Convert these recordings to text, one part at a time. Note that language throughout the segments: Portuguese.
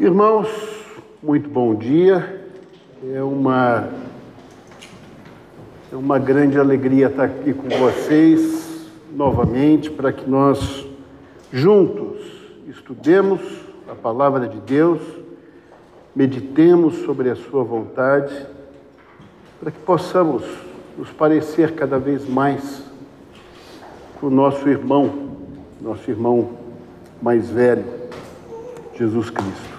Irmãos, muito bom dia. É uma, é uma grande alegria estar aqui com vocês novamente para que nós juntos estudemos a palavra de Deus, meditemos sobre a Sua vontade, para que possamos nos parecer cada vez mais com o nosso irmão, nosso irmão mais velho, Jesus Cristo.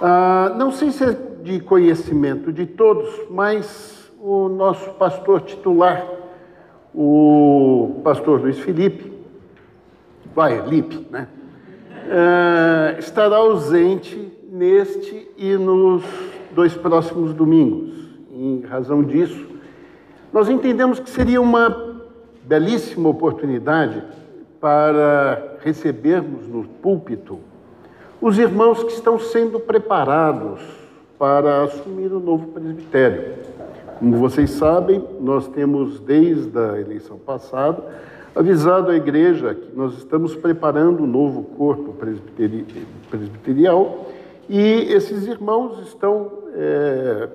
Ah, não sei se é de conhecimento de todos, mas o nosso pastor titular, o pastor Luiz Felipe, vai, Lipe, né? Ah, estará ausente neste e nos dois próximos domingos. Em razão disso, nós entendemos que seria uma belíssima oportunidade para recebermos no púlpito os irmãos que estão sendo preparados para assumir o novo presbitério. Como vocês sabem, nós temos desde a eleição passada avisado a igreja que nós estamos preparando um novo corpo presbiteri presbiterial e esses irmãos estão é,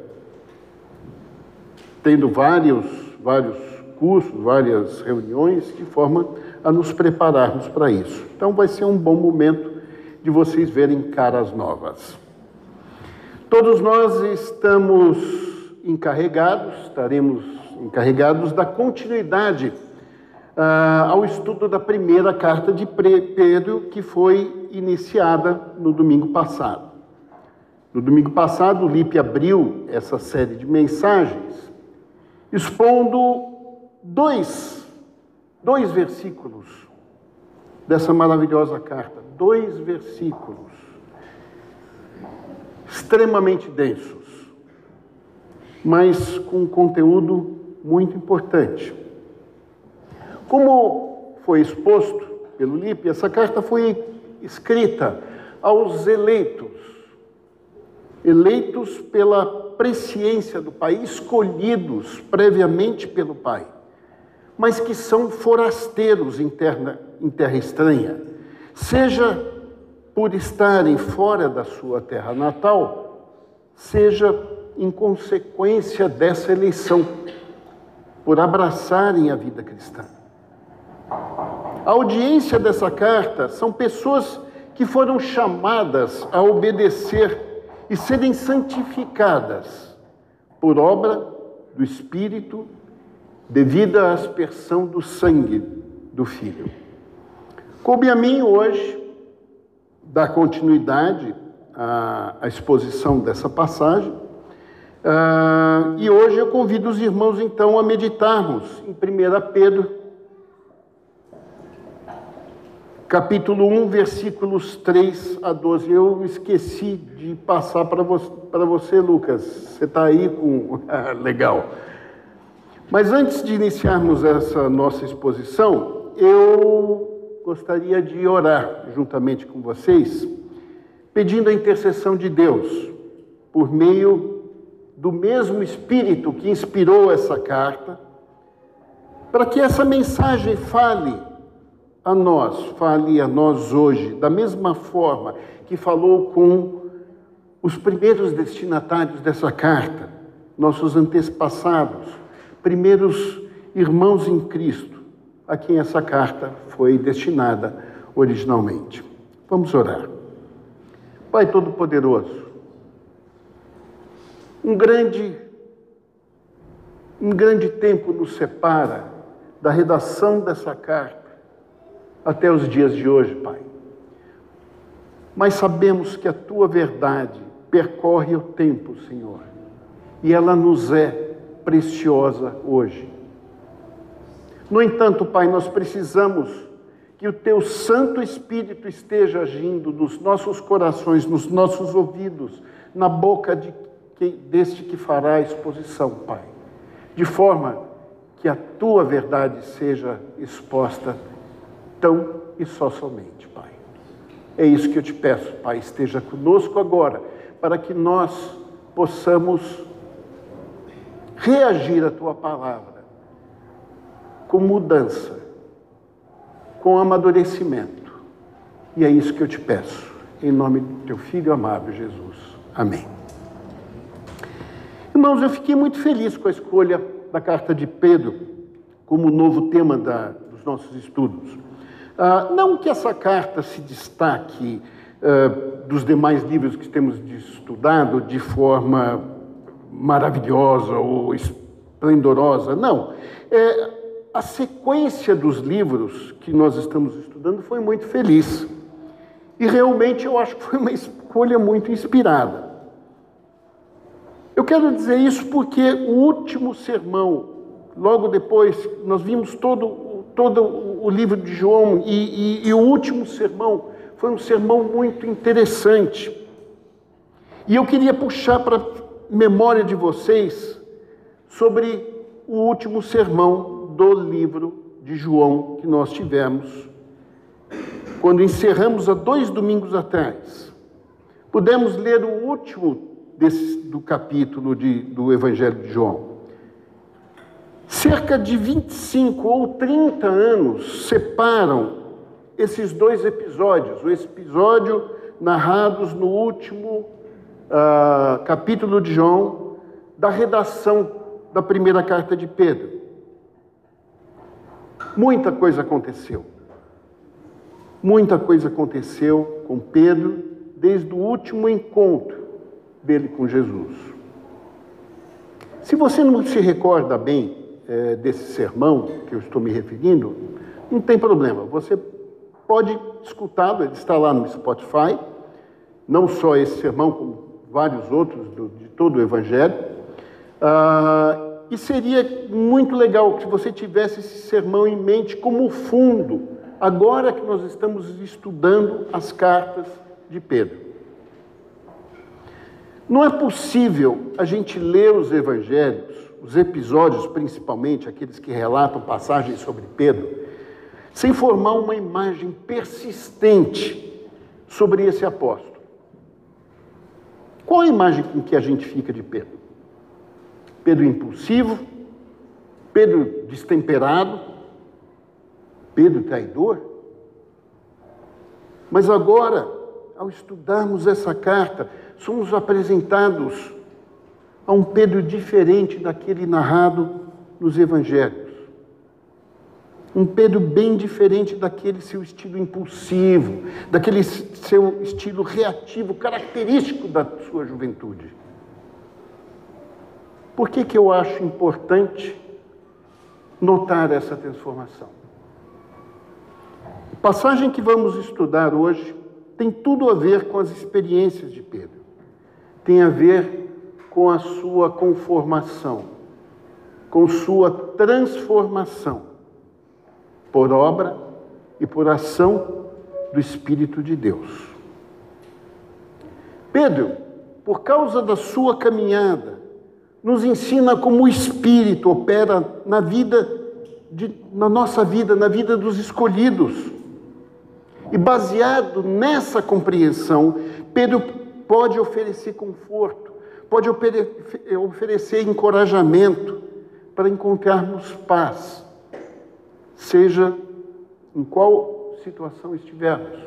tendo vários, vários cursos, várias reuniões de forma a nos prepararmos para isso. Então vai ser um bom momento de vocês verem caras novas. Todos nós estamos encarregados, estaremos encarregados da continuidade ah, ao estudo da primeira carta de Pedro, que foi iniciada no domingo passado. No domingo passado, o Lipe abriu essa série de mensagens, expondo dois, dois versículos dessa maravilhosa carta dois versículos extremamente densos, mas com um conteúdo muito importante. Como foi exposto pelo Lipe, essa carta foi escrita aos eleitos, eleitos pela presciência do Pai, escolhidos previamente pelo Pai, mas que são forasteiros em terra, em terra estranha seja por estarem fora da sua terra natal, seja em consequência dessa eleição, por abraçarem a vida cristã. A audiência dessa carta são pessoas que foram chamadas a obedecer e serem santificadas por obra do Espírito, devido à aspersão do sangue do Filho. Coube a mim hoje dar continuidade à, à exposição dessa passagem. Uh, e hoje eu convido os irmãos então a meditarmos em 1 Pedro, capítulo 1, versículos 3 a 12. Eu esqueci de passar para você, você, Lucas. Você está aí com. Legal. Mas antes de iniciarmos essa nossa exposição, eu gostaria de orar juntamente com vocês, pedindo a intercessão de Deus, por meio do mesmo Espírito que inspirou essa carta, para que essa mensagem fale a nós, fale a nós hoje, da mesma forma que falou com os primeiros destinatários dessa carta, nossos antepassados, primeiros irmãos em Cristo a quem essa carta foi destinada originalmente. Vamos orar. Pai Todo-Poderoso, um grande, um grande tempo nos separa da redação dessa carta até os dias de hoje, Pai. Mas sabemos que a tua verdade percorre o tempo, Senhor, e ela nos é preciosa hoje. No entanto, Pai, nós precisamos que o Teu Santo Espírito esteja agindo nos nossos corações, nos nossos ouvidos, na boca de deste que fará a exposição, Pai, de forma que a Tua verdade seja exposta tão e só somente, Pai. É isso que eu te peço, Pai, esteja conosco agora, para que nós possamos reagir à Tua palavra com mudança, com amadurecimento. E é isso que eu te peço, em nome do teu filho amado Jesus. Amém. Irmãos, eu fiquei muito feliz com a escolha da carta de Pedro como novo tema da, dos nossos estudos. Ah, não que essa carta se destaque ah, dos demais livros que temos estudado de forma maravilhosa ou esplendorosa, não. É, a sequência dos livros que nós estamos estudando foi muito feliz. E realmente eu acho que foi uma escolha muito inspirada. Eu quero dizer isso porque o último sermão, logo depois, nós vimos todo, todo o livro de João, e, e, e o último sermão foi um sermão muito interessante. E eu queria puxar para memória de vocês sobre o último sermão do livro de João que nós tivemos, quando encerramos há dois domingos atrás. Pudemos ler o último desse, do capítulo de, do Evangelho de João. Cerca de 25 ou 30 anos separam esses dois episódios, o episódio narrados no último uh, capítulo de João, da redação da primeira carta de Pedro. Muita coisa aconteceu. Muita coisa aconteceu com Pedro desde o último encontro dele com Jesus. Se você não se recorda bem é, desse sermão que eu estou me referindo, não tem problema, você pode escutá-lo, ele está lá no Spotify, não só esse sermão, como vários outros do, de todo o Evangelho. Ah, e seria muito legal que você tivesse esse sermão em mente como fundo, agora que nós estamos estudando as cartas de Pedro. Não é possível a gente ler os evangelhos, os episódios principalmente, aqueles que relatam passagens sobre Pedro, sem formar uma imagem persistente sobre esse apóstolo. Qual a imagem com que a gente fica de Pedro? Pedro impulsivo, Pedro destemperado, Pedro traidor? Mas agora, ao estudarmos essa carta, somos apresentados a um Pedro diferente daquele narrado nos evangelhos. Um Pedro bem diferente daquele seu estilo impulsivo, daquele seu estilo reativo, característico da sua juventude. Por que, que eu acho importante notar essa transformação? A passagem que vamos estudar hoje tem tudo a ver com as experiências de Pedro tem a ver com a sua conformação, com sua transformação, por obra e por ação do Espírito de Deus. Pedro, por causa da sua caminhada, nos ensina como o Espírito opera na vida, de, na nossa vida, na vida dos escolhidos. E baseado nessa compreensão, Pedro pode oferecer conforto, pode oferecer encorajamento para encontrarmos paz, seja em qual situação estivermos.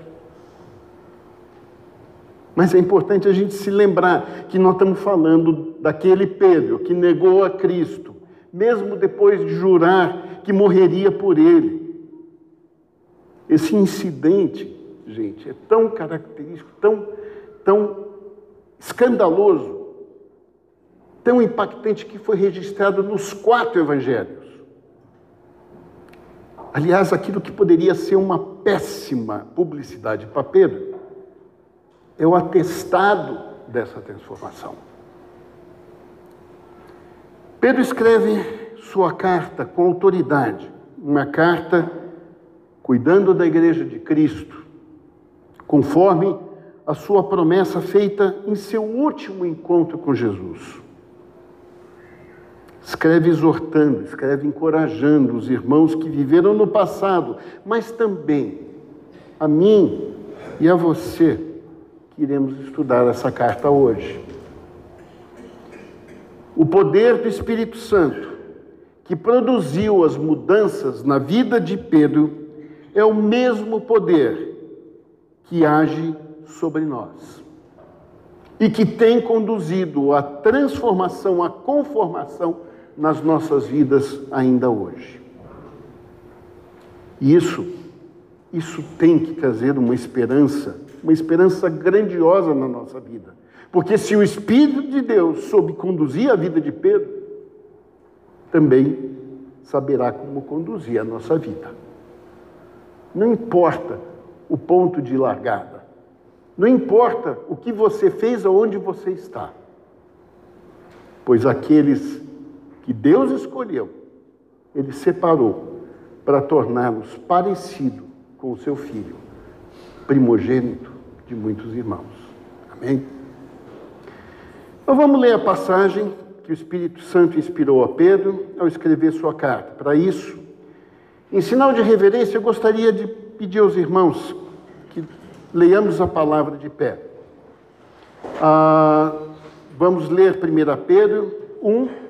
Mas é importante a gente se lembrar que nós estamos falando daquele Pedro que negou a Cristo, mesmo depois de jurar que morreria por ele. Esse incidente, gente, é tão característico, tão, tão escandaloso, tão impactante que foi registrado nos quatro evangelhos. Aliás, aquilo que poderia ser uma péssima publicidade para Pedro é o atestado dessa transformação. Pedro escreve sua carta com autoridade, uma carta cuidando da igreja de Cristo, conforme a sua promessa feita em seu último encontro com Jesus. Escreve exortando, escreve encorajando os irmãos que viveram no passado, mas também a mim e a você que iremos estudar essa carta hoje. O poder do Espírito Santo, que produziu as mudanças na vida de Pedro, é o mesmo poder que age sobre nós e que tem conduzido a transformação, a conformação nas nossas vidas ainda hoje. E isso, isso tem que trazer uma esperança, uma esperança grandiosa na nossa vida. Porque se o Espírito de Deus soube conduzir a vida de Pedro, também saberá como conduzir a nossa vida. Não importa o ponto de largada, não importa o que você fez ou onde você está, pois aqueles que Deus escolheu, Ele separou para torná-los parecido com o seu filho, primogênito de muitos irmãos. Amém? Então vamos ler a passagem que o Espírito Santo inspirou a Pedro ao escrever sua carta. Para isso, em sinal de reverência, eu gostaria de pedir aos irmãos que leiamos a palavra de pé. Ah, vamos ler 1 Pedro 1,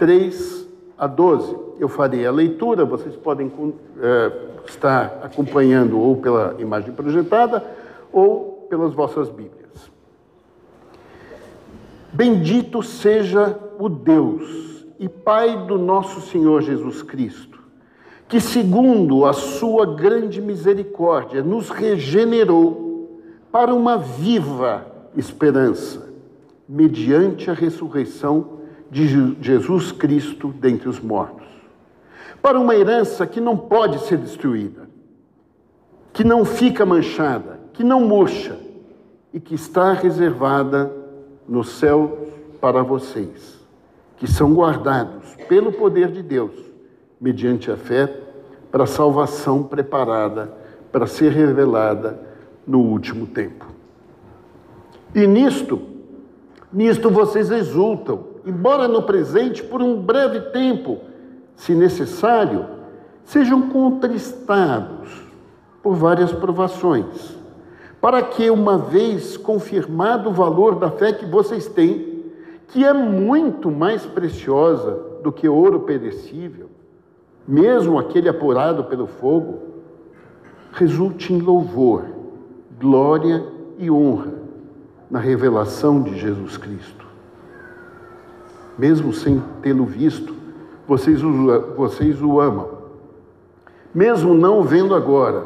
3 a 12. Eu farei a leitura, vocês podem é, estar acompanhando ou pela imagem projetada ou pelas vossas Bíblias. Bendito seja o Deus e Pai do nosso Senhor Jesus Cristo, que, segundo a sua grande misericórdia, nos regenerou para uma viva esperança, mediante a ressurreição de Jesus Cristo dentre os mortos, para uma herança que não pode ser destruída, que não fica manchada, que não murcha e que está reservada no céu para vocês, que são guardados pelo poder de Deus, mediante a fé, para a salvação preparada para ser revelada no último tempo. E nisto, nisto vocês exultam, embora no presente, por um breve tempo, se necessário, sejam contristados por várias provações para que, uma vez confirmado o valor da fé que vocês têm, que é muito mais preciosa do que ouro perecível, mesmo aquele apurado pelo fogo, resulte em louvor, glória e honra na revelação de Jesus Cristo. Mesmo sem tê-lo visto, vocês o, vocês o amam. Mesmo não vendo agora,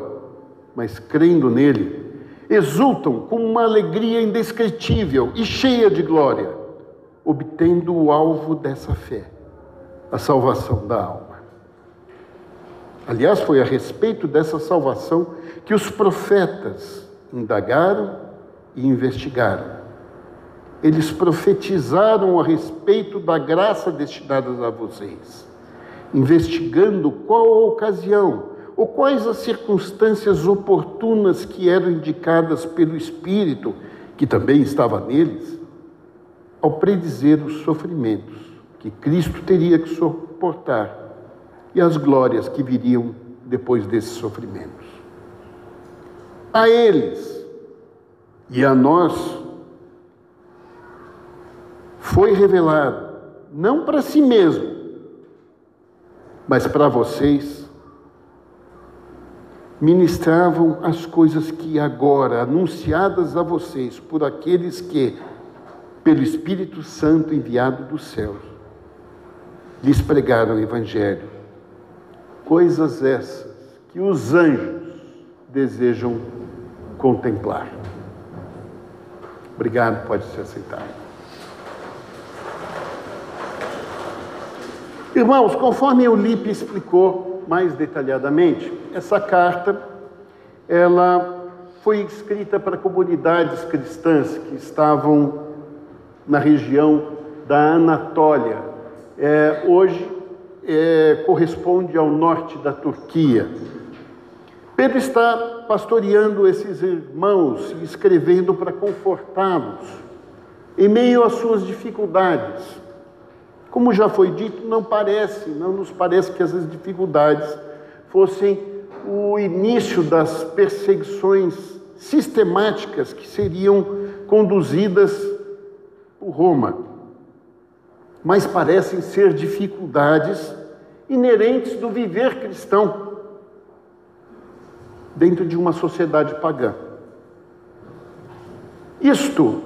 mas crendo nele, exultam com uma alegria indescritível e cheia de glória, obtendo o alvo dessa fé, a salvação da alma. Aliás, foi a respeito dessa salvação que os profetas indagaram e investigaram. Eles profetizaram a respeito da graça destinada a vocês, investigando qual a ocasião ou quais as circunstâncias oportunas que eram indicadas pelo Espírito, que também estava neles, ao predizer os sofrimentos que Cristo teria que suportar e as glórias que viriam depois desses sofrimentos. A eles e a nós foi revelado, não para si mesmo, mas para vocês ministravam as coisas que agora, anunciadas a vocês por aqueles que, pelo Espírito Santo enviado dos céus, lhes pregaram o Evangelho. Coisas essas que os anjos desejam contemplar. Obrigado, pode ser aceitado. Irmãos, conforme o Lipe explicou, mais detalhadamente, essa carta ela foi escrita para comunidades cristãs que estavam na região da Anatólia. É, hoje é, corresponde ao norte da Turquia. Pedro está pastoreando esses irmãos e escrevendo para confortá-los em meio às suas dificuldades. Como já foi dito, não parece, não nos parece que essas dificuldades fossem o início das perseguições sistemáticas que seriam conduzidas por Roma. Mas parecem ser dificuldades inerentes do viver cristão dentro de uma sociedade pagã. Isto,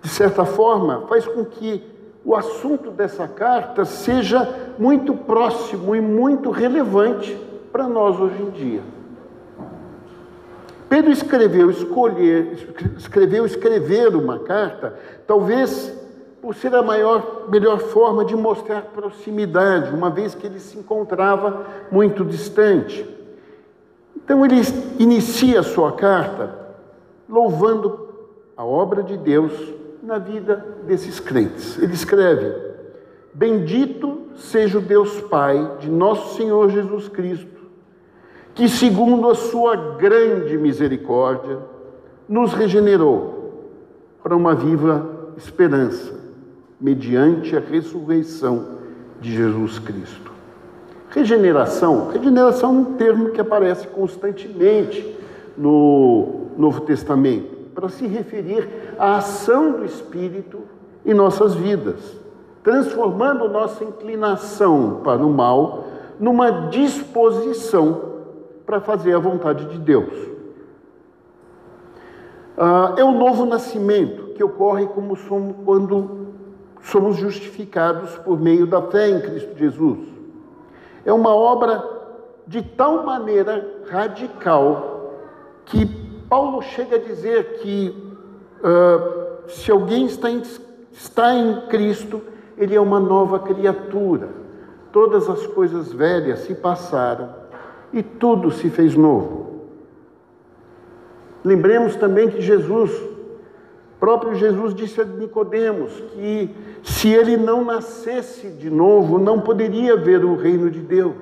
de certa forma, faz com que o assunto dessa carta seja muito próximo e muito relevante para nós hoje em dia. Pedro escreveu escolher, escreveu escrever uma carta, talvez por ser a maior, melhor forma de mostrar proximidade, uma vez que ele se encontrava muito distante. Então ele inicia a sua carta louvando a obra de Deus na vida desses crentes. Ele escreve: Bendito seja o Deus Pai de nosso Senhor Jesus Cristo, que, segundo a sua grande misericórdia, nos regenerou para uma viva esperança, mediante a ressurreição de Jesus Cristo. Regeneração, regeneração é um termo que aparece constantemente no Novo Testamento para se referir à ação do Espírito em nossas vidas, transformando nossa inclinação para o mal numa disposição para fazer a vontade de Deus. Ah, é o novo nascimento que ocorre como somos, quando somos justificados por meio da fé em Cristo Jesus. É uma obra de tal maneira radical que Paulo chega a dizer que uh, se alguém está em, está em Cristo, ele é uma nova criatura. Todas as coisas velhas se passaram e tudo se fez novo. Lembremos também que Jesus, próprio Jesus disse a Nicodemos que se ele não nascesse de novo, não poderia ver o reino de Deus.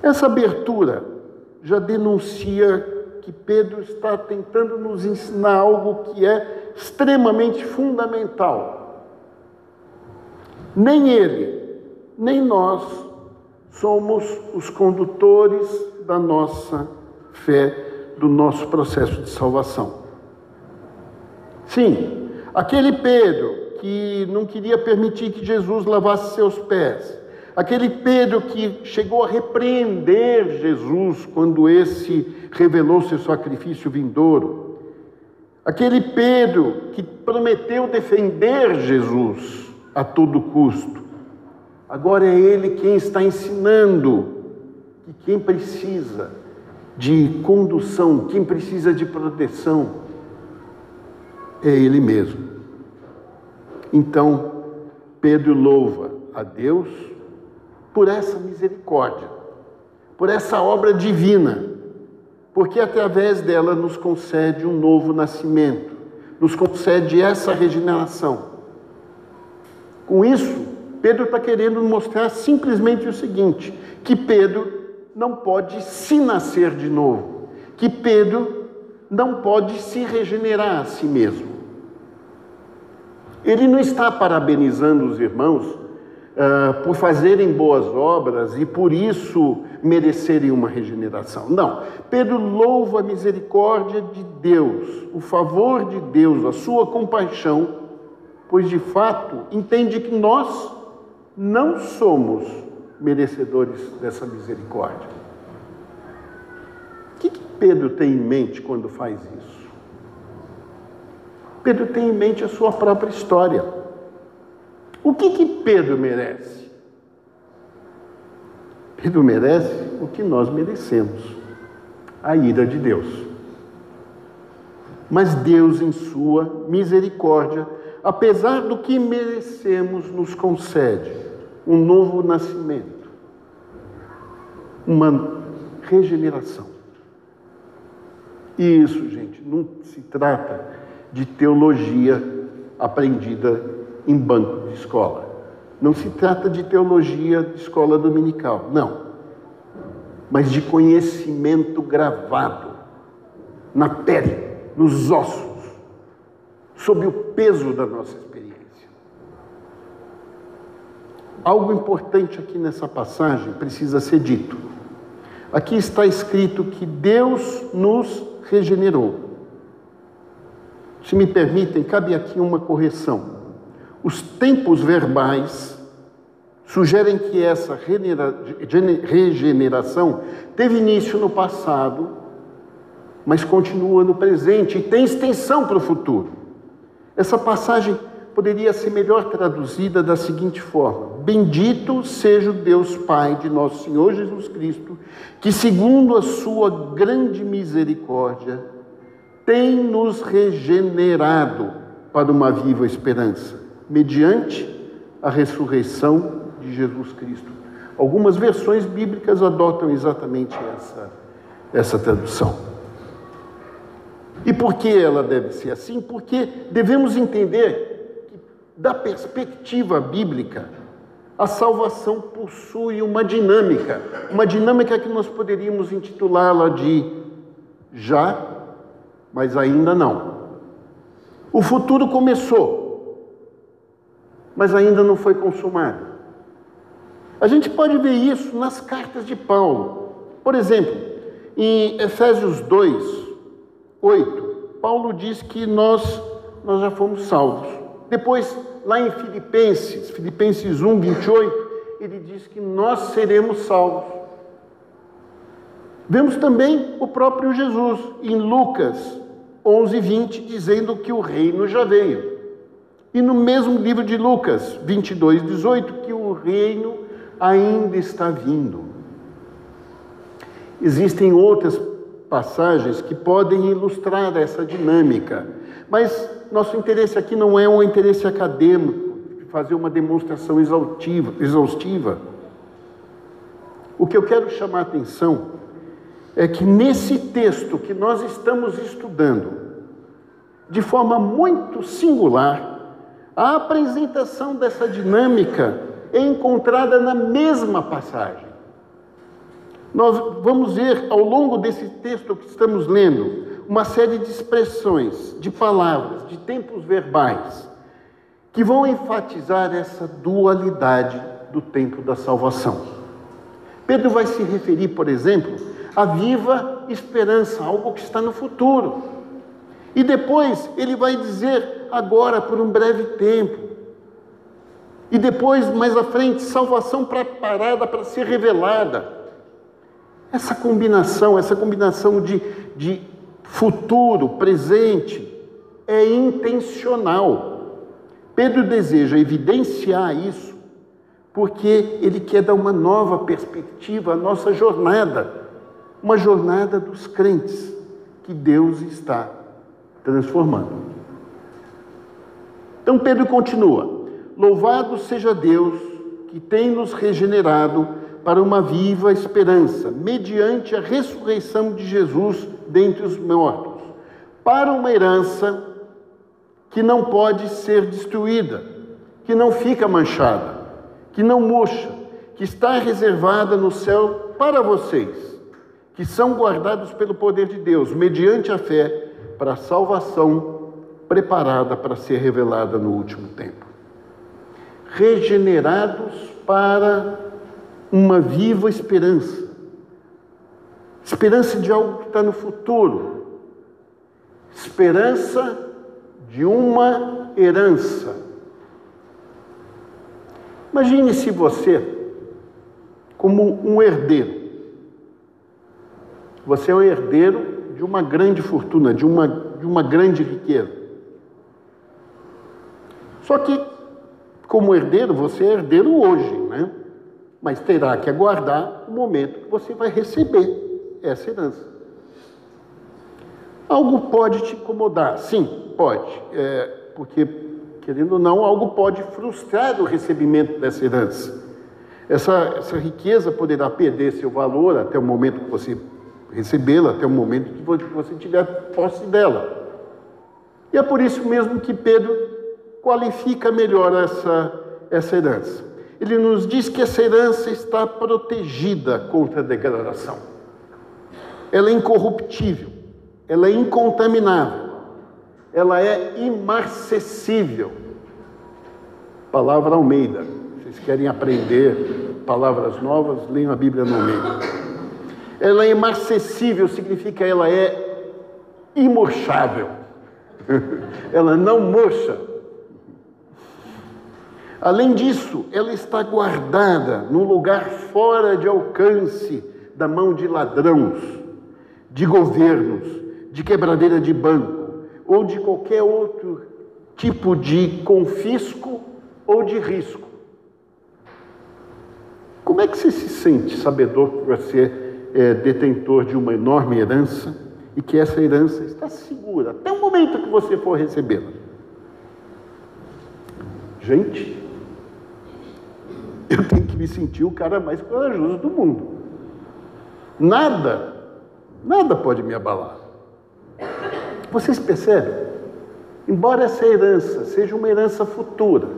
Essa abertura já denuncia que Pedro está tentando nos ensinar algo que é extremamente fundamental. Nem ele, nem nós somos os condutores da nossa fé, do nosso processo de salvação. Sim, aquele Pedro que não queria permitir que Jesus lavasse seus pés, Aquele Pedro que chegou a repreender Jesus quando esse revelou seu sacrifício vindouro. Aquele Pedro que prometeu defender Jesus a todo custo. Agora é ele quem está ensinando que quem precisa de condução, quem precisa de proteção, é ele mesmo. Então, Pedro louva a Deus por essa misericórdia, por essa obra divina, porque através dela nos concede um novo nascimento, nos concede essa regeneração. Com isso, Pedro está querendo mostrar simplesmente o seguinte: que Pedro não pode se nascer de novo, que Pedro não pode se regenerar a si mesmo. Ele não está parabenizando os irmãos uh, por fazerem boas obras e por isso merecerem uma regeneração. Não. Pedro louva a misericórdia de Deus, o favor de Deus, a sua compaixão, pois de fato entende que nós não somos merecedores dessa misericórdia. O que, que Pedro tem em mente quando faz isso? Pedro tem em mente a sua própria história. O que, que Pedro merece? Pedro merece o que nós merecemos: a ira de Deus. Mas Deus, em Sua misericórdia, apesar do que merecemos, nos concede um novo nascimento, uma regeneração. E isso, gente, não se trata de teologia aprendida em banco de escola. Não se trata de teologia de escola dominical, não. Mas de conhecimento gravado na pele, nos ossos, sob o peso da nossa experiência. Algo importante aqui nessa passagem precisa ser dito. Aqui está escrito que Deus nos regenerou. Se me permitem, cabe aqui uma correção. Os tempos verbais sugerem que essa regeneração teve início no passado mas continua no presente e tem extensão para o futuro. Essa passagem poderia ser melhor traduzida da seguinte forma: Bendito seja o Deus Pai de nosso Senhor Jesus Cristo, que, segundo a sua grande misericórdia, tem nos regenerado para uma viva esperança, mediante a ressurreição de Jesus Cristo. Algumas versões bíblicas adotam exatamente essa, essa tradução. E por que ela deve ser assim? Porque devemos entender que, da perspectiva bíblica, a salvação possui uma dinâmica, uma dinâmica que nós poderíamos intitulá-la de já, mas ainda não. O futuro começou, mas ainda não foi consumado. A gente pode ver isso nas cartas de Paulo. Por exemplo, em Efésios 2, 8, Paulo diz que nós, nós já fomos salvos. Depois, lá em Filipenses, Filipenses 1, 28, ele diz que nós seremos salvos. Vemos também o próprio Jesus em Lucas 11, 20, dizendo que o reino já veio. E no mesmo livro de Lucas 22, 18, que o reino ainda está vindo. Existem outras passagens que podem ilustrar essa dinâmica, mas nosso interesse aqui não é um interesse acadêmico, de fazer uma demonstração exaustiva, exaustiva. O que eu quero chamar a atenção é que nesse texto que nós estamos estudando, de forma muito singular, a apresentação dessa dinâmica é encontrada na mesma passagem. Nós vamos ver ao longo desse texto que estamos lendo uma série de expressões, de palavras, de tempos verbais, que vão enfatizar essa dualidade do tempo da salvação. Pedro vai se referir, por exemplo, à viva esperança, algo que está no futuro. E depois ele vai dizer agora por um breve tempo. E depois, mais à frente, salvação preparada para ser revelada. Essa combinação, essa combinação de, de futuro, presente, é intencional. Pedro deseja evidenciar isso porque ele quer dar uma nova perspectiva à nossa jornada, uma jornada dos crentes que Deus está transformando. Então Pedro continua: Louvado seja Deus que tem nos regenerado para uma viva esperança, mediante a ressurreição de Jesus dentre os mortos, para uma herança que não pode ser destruída, que não fica manchada, que não murcha, que está reservada no céu para vocês, que são guardados pelo poder de Deus, mediante a fé, para a salvação preparada para ser revelada no último tempo. Regenerados para uma viva esperança. Esperança de algo que está no futuro. Esperança de uma herança. Imagine se você, como um herdeiro, você é um herdeiro de uma grande fortuna, de uma, de uma grande riqueza. Só que, como herdeiro, você é herdeiro hoje, né? mas terá que aguardar o momento que você vai receber essa herança. Algo pode te incomodar? Sim, pode, é, porque, querendo ou não, algo pode frustrar o recebimento dessa herança. Essa, essa riqueza poderá perder seu valor até o momento que você recebê-la, até o momento que você tiver posse dela. E é por isso mesmo que Pedro qualifica melhor essa, essa herança ele nos diz que essa herança está protegida contra a degradação. Ela é incorruptível, ela é incontaminável, ela é imarcessível. Palavra Almeida. Vocês querem aprender palavras novas? Leiam a Bíblia no Almeida. Ela é imarcessível, significa ela é imorchável. ela não murcha Além disso, ela está guardada num lugar fora de alcance da mão de ladrões, de governos, de quebradeira de banco ou de qualquer outro tipo de confisco ou de risco. Como é que você se sente sabedor que você é detentor de uma enorme herança e que essa herança está segura até o momento que você for recebê-la? Gente, eu tenho que me sentir o cara mais corajoso do mundo. Nada, nada pode me abalar. Vocês percebem? Embora essa herança seja uma herança futura,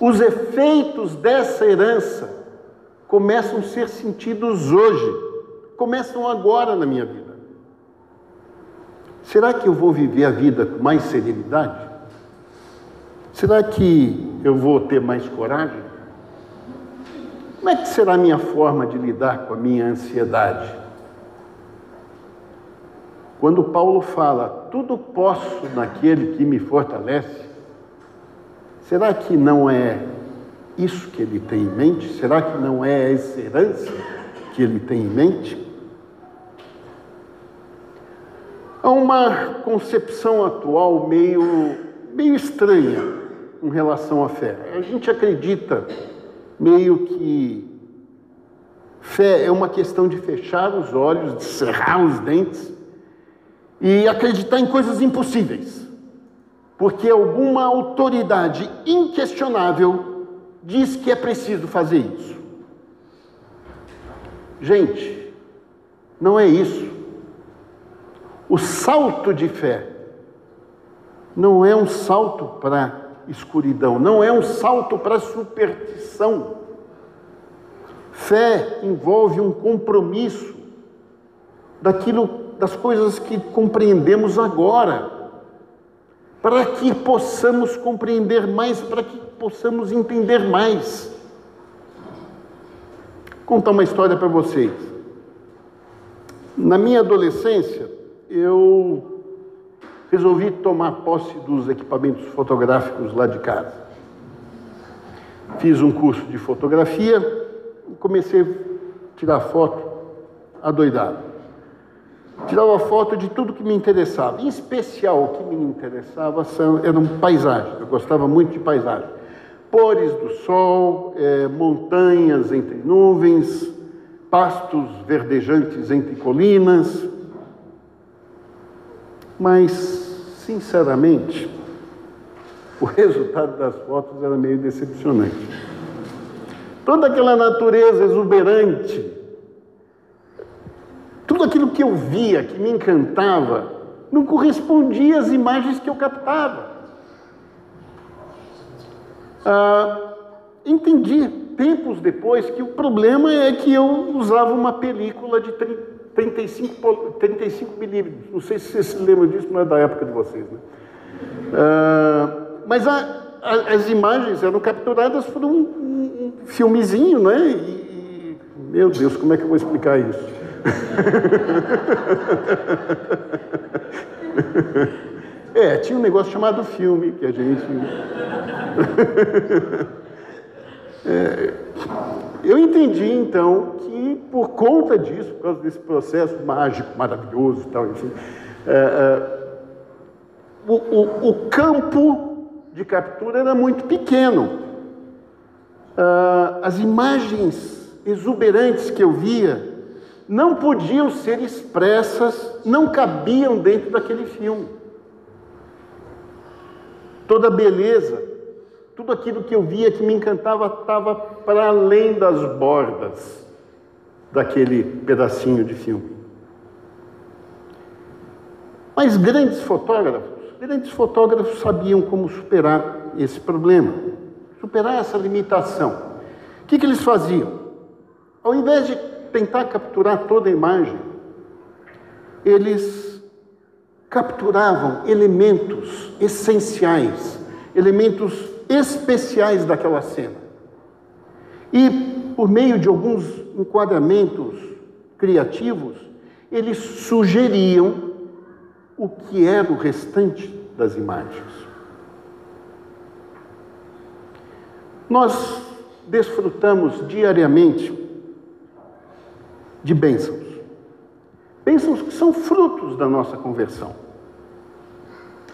os efeitos dessa herança começam a ser sentidos hoje, começam agora na minha vida. Será que eu vou viver a vida com mais serenidade? Será que eu vou ter mais coragem? Como é que será a minha forma de lidar com a minha ansiedade? Quando Paulo fala, tudo posso naquele que me fortalece, Será que não é isso que ele tem em mente? Será que não é essa herança que ele tem em mente? Há uma concepção atual meio, meio estranha com relação à fé. A gente acredita meio que fé é uma questão de fechar os olhos, de cerrar os dentes e acreditar em coisas impossíveis porque alguma autoridade inquestionável diz que é preciso fazer isso. Gente, não é isso. O salto de fé não é um salto para escuridão, não é um salto para superstição. Fé envolve um compromisso daquilo das coisas que compreendemos agora para que possamos compreender mais, para que possamos entender mais. Vou contar uma história para vocês. Na minha adolescência, eu resolvi tomar posse dos equipamentos fotográficos lá de casa. Fiz um curso de fotografia e comecei a tirar foto adoidado tirava foto de tudo que me interessava. Em especial, o que me interessava são, eram paisagens. Eu gostava muito de paisagem. Pores do sol, é, montanhas entre nuvens, pastos verdejantes entre colinas. Mas, sinceramente, o resultado das fotos era meio decepcionante. Toda aquela natureza exuberante, tudo aquilo que eu via, que me encantava, não correspondia às imagens que eu captava. Ah, entendi tempos depois que o problema é que eu usava uma película de 35, 35 milímetros. Não sei se vocês se lembram disso, não é da época de vocês. Né? Ah, mas a, a, as imagens eram capturadas por um, um, filmezinho, né? E, meu Deus, como é que eu vou explicar isso? é, tinha um negócio chamado filme que a gente. é, eu entendi então que por conta disso, por causa desse processo mágico, maravilhoso e tal, enfim, é, é, o, o, o, campo de captura era muito pequeno. Ah, as imagens exuberantes que eu via não podiam ser expressas, não cabiam dentro daquele filme. Toda a beleza, tudo aquilo que eu via que me encantava estava para além das bordas daquele pedacinho de filme. Mas grandes fotógrafos, grandes fotógrafos sabiam como superar esse problema, superar essa limitação. O que, que eles faziam? Ao invés de tentar capturar toda a imagem, eles capturavam elementos essenciais, elementos especiais daquela cena. E, por meio de alguns enquadramentos criativos, eles sugeriam o que era o restante das imagens. Nós desfrutamos diariamente de bênçãos. bênçãos que são frutos da nossa conversão.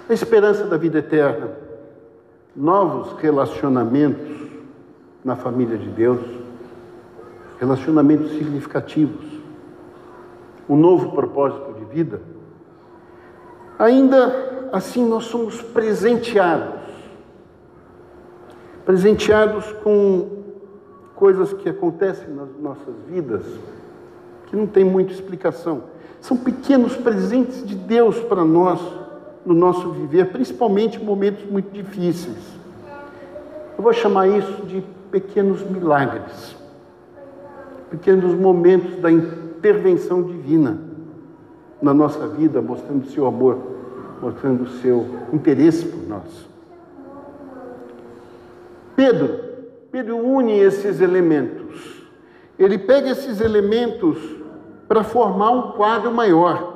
A esperança da vida eterna, novos relacionamentos na família de Deus, relacionamentos significativos, um novo propósito de vida. Ainda assim, nós somos presenteados presenteados com coisas que acontecem nas nossas vidas que não tem muita explicação. São pequenos presentes de Deus para nós no nosso viver, principalmente em momentos muito difíceis. Eu vou chamar isso de pequenos milagres, pequenos momentos da intervenção divina na nossa vida, mostrando o seu amor, mostrando o seu interesse por nós. Pedro, Pedro une esses elementos. Ele pega esses elementos para formar um quadro maior.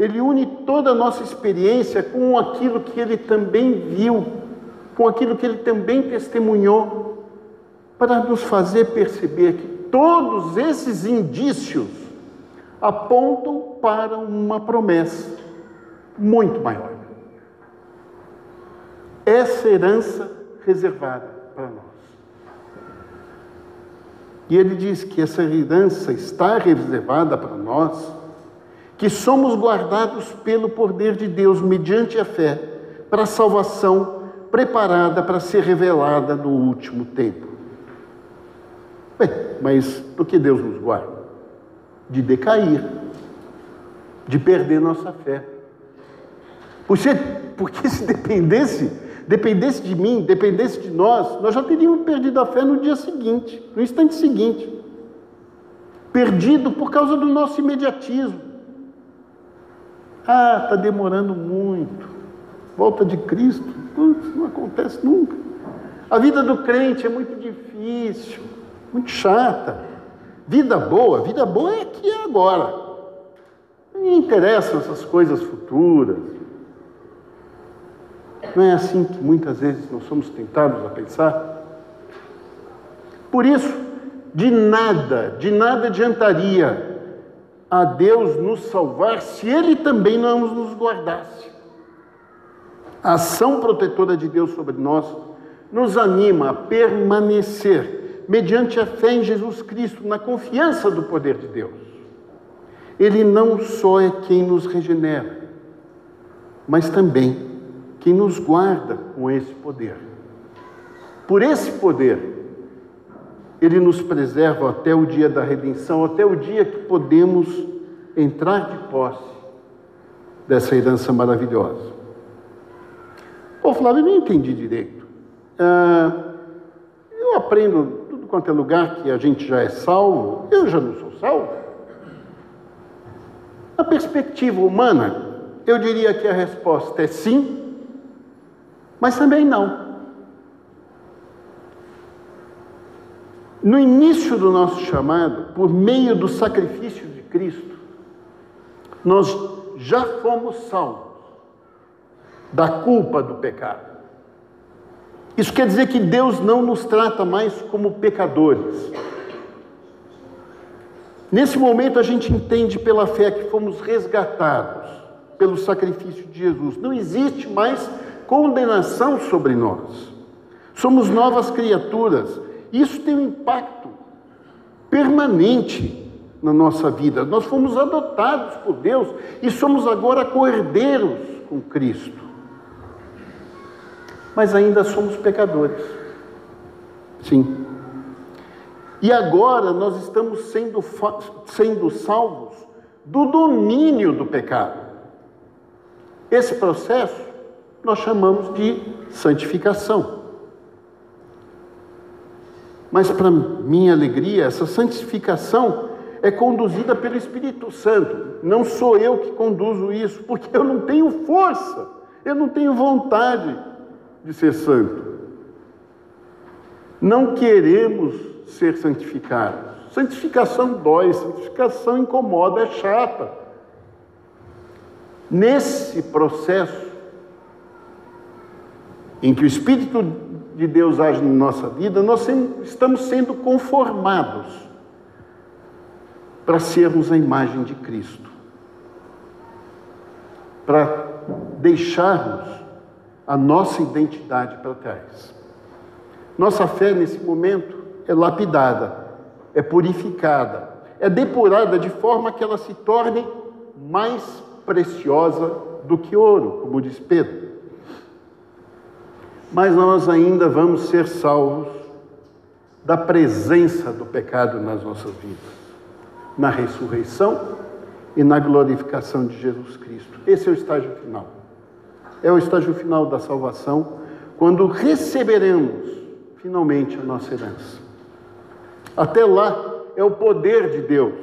Ele une toda a nossa experiência com aquilo que ele também viu, com aquilo que ele também testemunhou, para nos fazer perceber que todos esses indícios apontam para uma promessa muito maior. Essa herança reservada para nós. E ele diz que essa herança está reservada para nós, que somos guardados pelo poder de Deus mediante a fé para a salvação preparada para ser revelada no último tempo. Bem, mas do que Deus nos guarda? De decair, de perder nossa fé. Porque, porque se dependesse dependesse de mim, dependesse de nós, nós já teríamos perdido a fé no dia seguinte, no instante seguinte. Perdido por causa do nosso imediatismo. Ah, está demorando muito. Volta de Cristo, Putz, não acontece nunca. A vida do crente é muito difícil, muito chata. Vida boa, vida boa é aqui e agora. Não interessam essas coisas futuras. Não é assim que muitas vezes nós somos tentados a pensar? Por isso, de nada, de nada adiantaria a Deus nos salvar se Ele também não nos guardasse. A ação protetora de Deus sobre nós nos anima a permanecer mediante a fé em Jesus Cristo, na confiança do poder de Deus. Ele não só é quem nos regenera, mas também que nos guarda com esse poder. Por esse poder, ele nos preserva até o dia da redenção, até o dia que podemos entrar de posse dessa herança maravilhosa. Pô, Flávio, eu não entendi direito. Ah, eu aprendo tudo quanto é lugar que a gente já é salvo, eu já não sou salvo. Na perspectiva humana, eu diria que a resposta é sim, mas também não. No início do nosso chamado, por meio do sacrifício de Cristo, nós já fomos salvos da culpa do pecado. Isso quer dizer que Deus não nos trata mais como pecadores. Nesse momento a gente entende pela fé que fomos resgatados pelo sacrifício de Jesus. Não existe mais condenação sobre nós. Somos novas criaturas. Isso tem um impacto permanente na nossa vida. Nós fomos adotados por Deus e somos agora cordeiros com Cristo. Mas ainda somos pecadores. Sim. E agora nós estamos sendo, sendo salvos do domínio do pecado. Esse processo nós chamamos de santificação. Mas, para minha alegria, essa santificação é conduzida pelo Espírito Santo. Não sou eu que conduzo isso, porque eu não tenho força, eu não tenho vontade de ser santo. Não queremos ser santificados. Santificação dói, santificação incomoda, é chata. Nesse processo, em que o Espírito de Deus age na nossa vida, nós estamos sendo conformados para sermos a imagem de Cristo. para deixarmos a nossa identidade para trás. Nossa fé, nesse momento, é lapidada, é purificada, é depurada de forma que ela se torne mais preciosa do que ouro, como diz Pedro. Mas nós ainda vamos ser salvos da presença do pecado nas nossas vidas, na ressurreição e na glorificação de Jesus Cristo. Esse é o estágio final. É o estágio final da salvação, quando receberemos finalmente a nossa herança. Até lá é o poder de Deus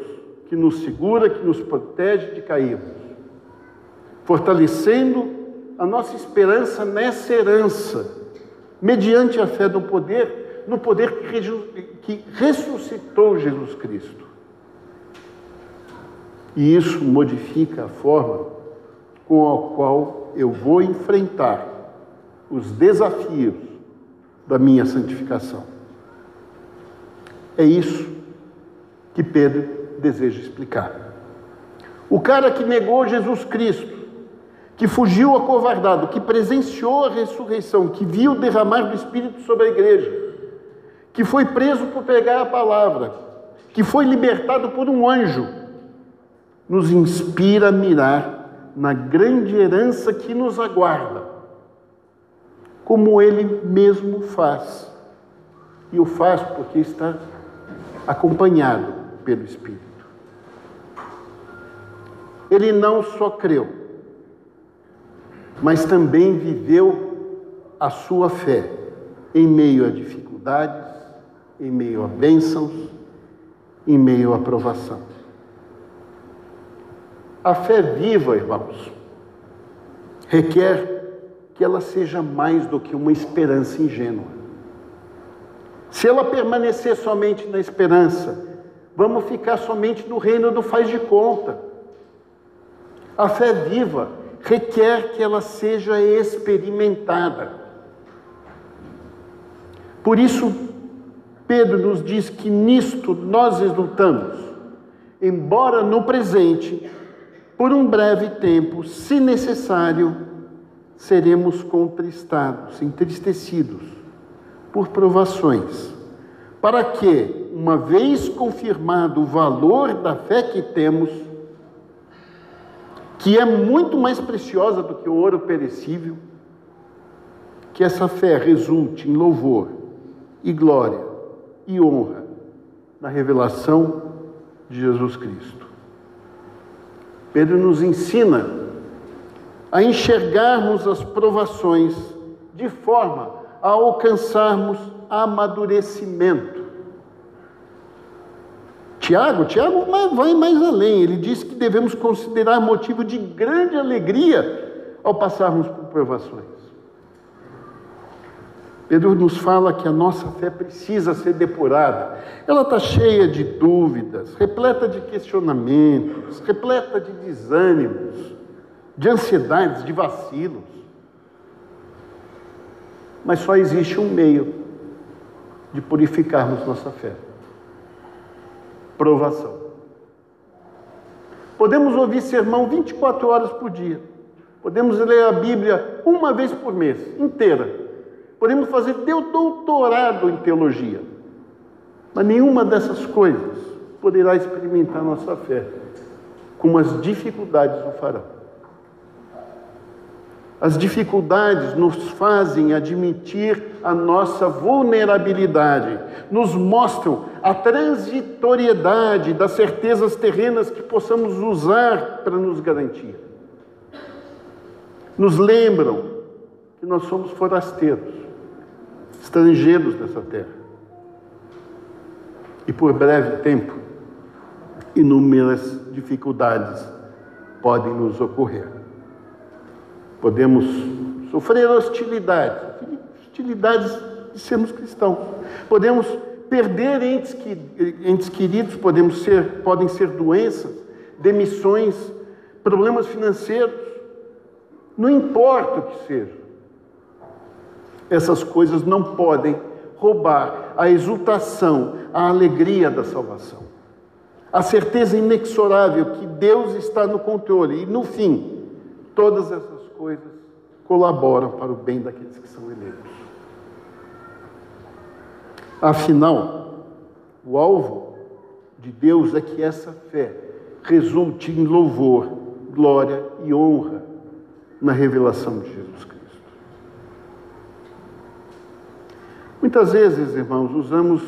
que nos segura, que nos protege de cairmos, fortalecendo a nossa esperança nessa herança, mediante a fé no poder, no poder que ressuscitou Jesus Cristo. E isso modifica a forma com a qual eu vou enfrentar os desafios da minha santificação. É isso que Pedro deseja explicar. O cara que negou Jesus Cristo, que fugiu acovardado, que presenciou a ressurreição, que viu o derramar do Espírito sobre a igreja, que foi preso por pregar a palavra, que foi libertado por um anjo, nos inspira a mirar na grande herança que nos aguarda, como ele mesmo faz. E o faz porque está acompanhado pelo Espírito. Ele não só creu, mas também viveu a sua fé em meio a dificuldades, em meio a bênçãos, em meio à provação. A fé viva, irmãos, requer que ela seja mais do que uma esperança ingênua. Se ela permanecer somente na esperança, vamos ficar somente no reino do faz de conta. A fé viva requer que ela seja experimentada. Por isso, Pedro nos diz que nisto nós exultamos, embora no presente por um breve tempo, se necessário, seremos contristados, entristecidos por provações, para que, uma vez confirmado o valor da fé que temos, que é muito mais preciosa do que o ouro perecível, que essa fé resulte em louvor e glória e honra na revelação de Jesus Cristo. Pedro nos ensina a enxergarmos as provações de forma a alcançarmos amadurecimento. Tiago, Tiago vai mais além, ele diz que devemos considerar motivo de grande alegria ao passarmos por provações. Pedro nos fala que a nossa fé precisa ser depurada. Ela está cheia de dúvidas, repleta de questionamentos, repleta de desânimos, de ansiedades, de vacilos. Mas só existe um meio de purificarmos nossa fé: provação. Podemos ouvir sermão 24 horas por dia. Podemos ler a Bíblia uma vez por mês, inteira Podemos fazer doutorado em teologia, mas nenhuma dessas coisas poderá experimentar nossa fé, como as dificuldades o farão. As dificuldades nos fazem admitir a nossa vulnerabilidade, nos mostram a transitoriedade das certezas terrenas que possamos usar para nos garantir. Nos lembram que nós somos forasteiros, estrangeiros nessa terra. E por breve tempo, inúmeras dificuldades podem nos ocorrer. Podemos sofrer hostilidades, hostilidades de sermos cristãos. Podemos perder entes, entes queridos, podemos ser, podem ser doenças, demissões, problemas financeiros. Não importa o que seja essas coisas não podem roubar a exultação, a alegria da salvação. A certeza inexorável que Deus está no controle e, no fim, todas essas coisas colaboram para o bem daqueles que são eleitos. Afinal, o alvo de Deus é que essa fé resulte em louvor, glória e honra na revelação de Jesus Cristo. Muitas vezes, irmãos, usamos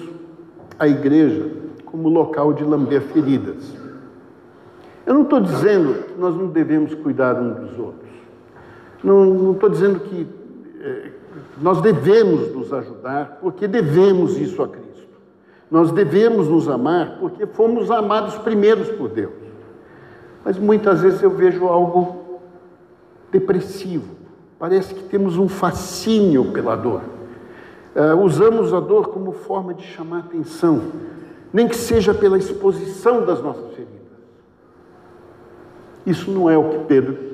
a igreja como local de lamber feridas. Eu não estou dizendo que nós não devemos cuidar uns dos outros. Não estou dizendo que é, nós devemos nos ajudar, porque devemos isso a Cristo. Nós devemos nos amar, porque fomos amados primeiros por Deus. Mas muitas vezes eu vejo algo depressivo. Parece que temos um fascínio pela dor. Uh, usamos a dor como forma de chamar atenção, nem que seja pela exposição das nossas feridas. Isso não é o que Pedro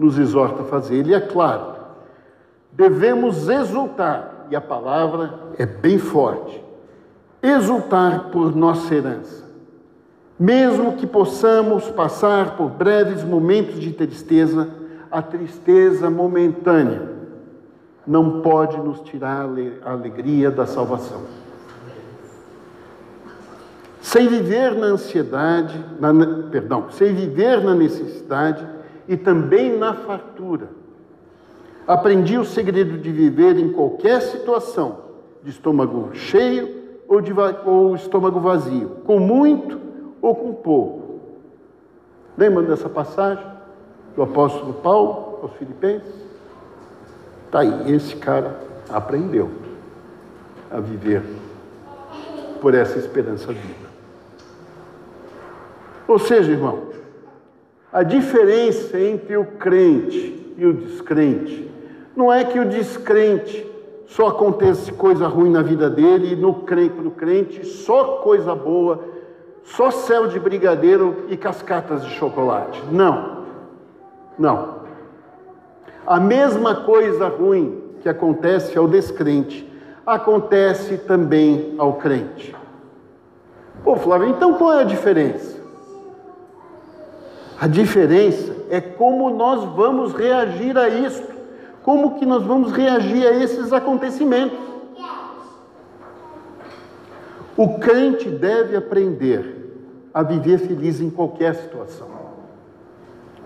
nos exorta a fazer. Ele é claro, devemos exultar, e a palavra é bem forte, exultar por nossa herança. Mesmo que possamos passar por breves momentos de tristeza, a tristeza momentânea não pode nos tirar a alegria da salvação. Sem viver na ansiedade, na, perdão, sem viver na necessidade e também na fartura. Aprendi o segredo de viver em qualquer situação, de estômago cheio ou de ou estômago vazio, com muito ou com pouco. Lembra dessa passagem do apóstolo Paulo aos Filipenses? Está aí, esse cara aprendeu a viver por essa esperança viva. Ou seja, irmão, a diferença entre o crente e o descrente não é que o descrente só acontece coisa ruim na vida dele e no crente, no crente só coisa boa, só céu de brigadeiro e cascatas de chocolate. Não. Não. A mesma coisa ruim que acontece ao descrente, acontece também ao crente. Pô, Flávio, então qual é a diferença? A diferença é como nós vamos reagir a isso. Como que nós vamos reagir a esses acontecimentos? O crente deve aprender a viver feliz em qualquer situação.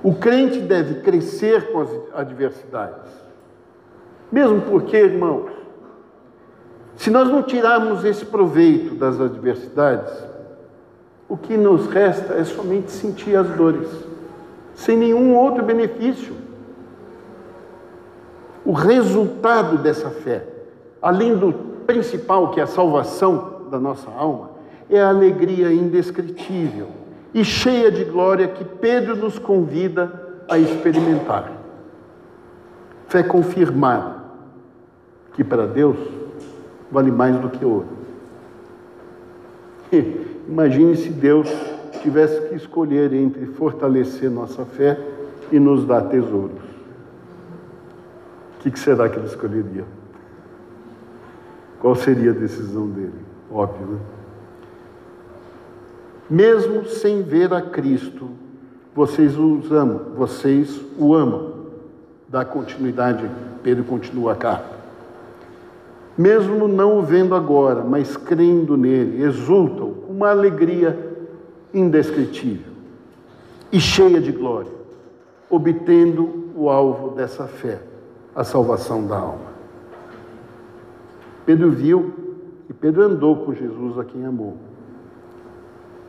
O crente deve crescer com as adversidades. Mesmo porque, irmãos, se nós não tirarmos esse proveito das adversidades, o que nos resta é somente sentir as dores, sem nenhum outro benefício. O resultado dessa fé, além do principal, que é a salvação da nossa alma, é a alegria indescritível e cheia de glória que Pedro nos convida a experimentar. Fé confirmada, que para Deus vale mais do que ouro. Imagine se Deus tivesse que escolher entre fortalecer nossa fé e nos dar tesouros. O que será que ele escolheria? Qual seria a decisão dele? Óbvio, né? Mesmo sem ver a Cristo, vocês os amam, vocês o amam. Dá continuidade, Pedro continua a carta. Mesmo não o vendo agora, mas crendo nele, exultam com uma alegria indescritível e cheia de glória, obtendo o alvo dessa fé, a salvação da alma. Pedro viu e Pedro andou com Jesus a quem amou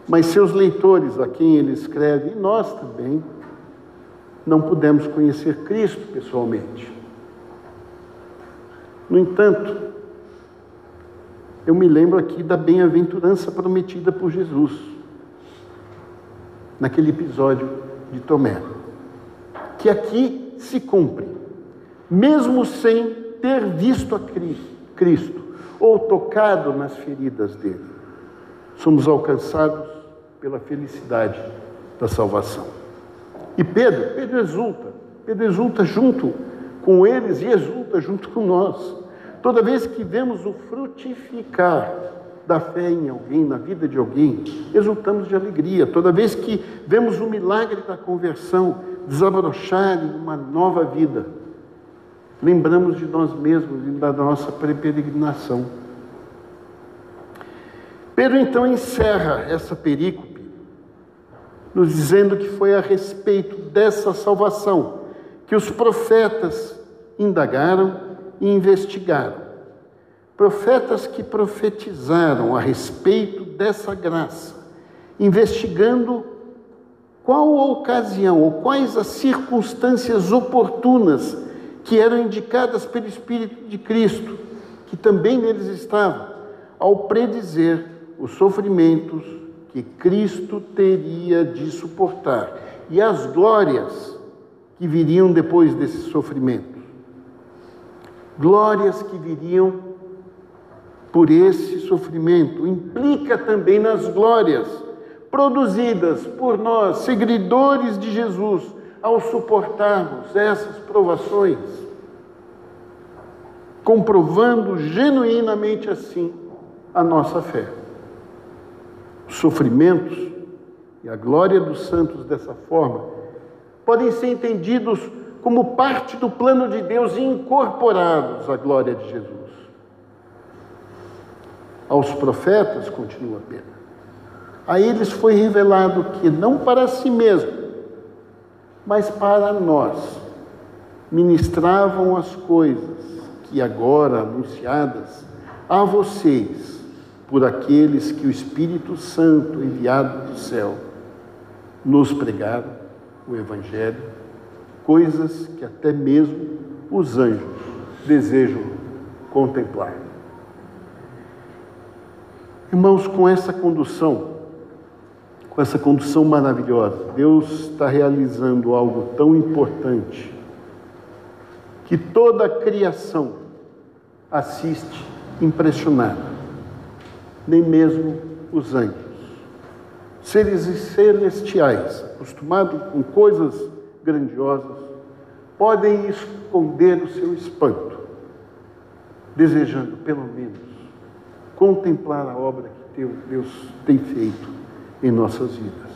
mas seus leitores, a quem ele escreve, e nós também, não pudemos conhecer Cristo pessoalmente. No entanto, eu me lembro aqui da bem-aventurança prometida por Jesus, naquele episódio de Tomé, que aqui se cumpre, mesmo sem ter visto a Cristo ou tocado nas feridas dele, somos alcançados pela felicidade da salvação. E Pedro, Pedro exulta, Pedro exulta junto com eles e exulta junto com nós. Toda vez que vemos o frutificar da fé em alguém, na vida de alguém, exultamos de alegria. Toda vez que vemos o milagre da conversão, desabrochar em uma nova vida. Lembramos de nós mesmos e da nossa peregrinação. Pedro então encerra essa perícope, nos dizendo que foi a respeito dessa salvação que os profetas indagaram e investigaram. Profetas que profetizaram a respeito dessa graça, investigando qual a ocasião ou quais as circunstâncias oportunas que eram indicadas pelo Espírito de Cristo, que também neles estavam, ao predizer os sofrimentos que Cristo teria de suportar e as glórias que viriam depois desses sofrimentos. Glórias que viriam por esse sofrimento, implica também nas glórias produzidas por nós, seguidores de Jesus, ao suportarmos essas provações, comprovando genuinamente assim a nossa fé. Sofrimentos e a glória dos santos dessa forma podem ser entendidos como parte do plano de Deus e incorporados à glória de Jesus. Aos profetas, continua Pedro, a eles foi revelado que não para si mesmo, mas para nós, ministravam as coisas que agora anunciadas a vocês por aqueles que o Espírito Santo, enviado do céu, nos pregaram o Evangelho, coisas que até mesmo os anjos desejam contemplar. Irmãos, com essa condução, com essa condução maravilhosa, Deus está realizando algo tão importante que toda a criação assiste impressionada nem mesmo os anjos. Seres celestiais, acostumados com coisas grandiosas, podem esconder o seu espanto, desejando, pelo menos, contemplar a obra que Deus tem feito em nossas vidas.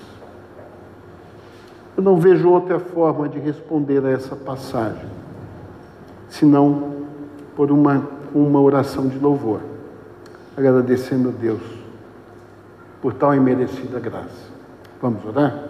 Eu não vejo outra forma de responder a essa passagem, senão por uma, uma oração de louvor agradecendo a Deus por tal imerecida graça. Vamos orar?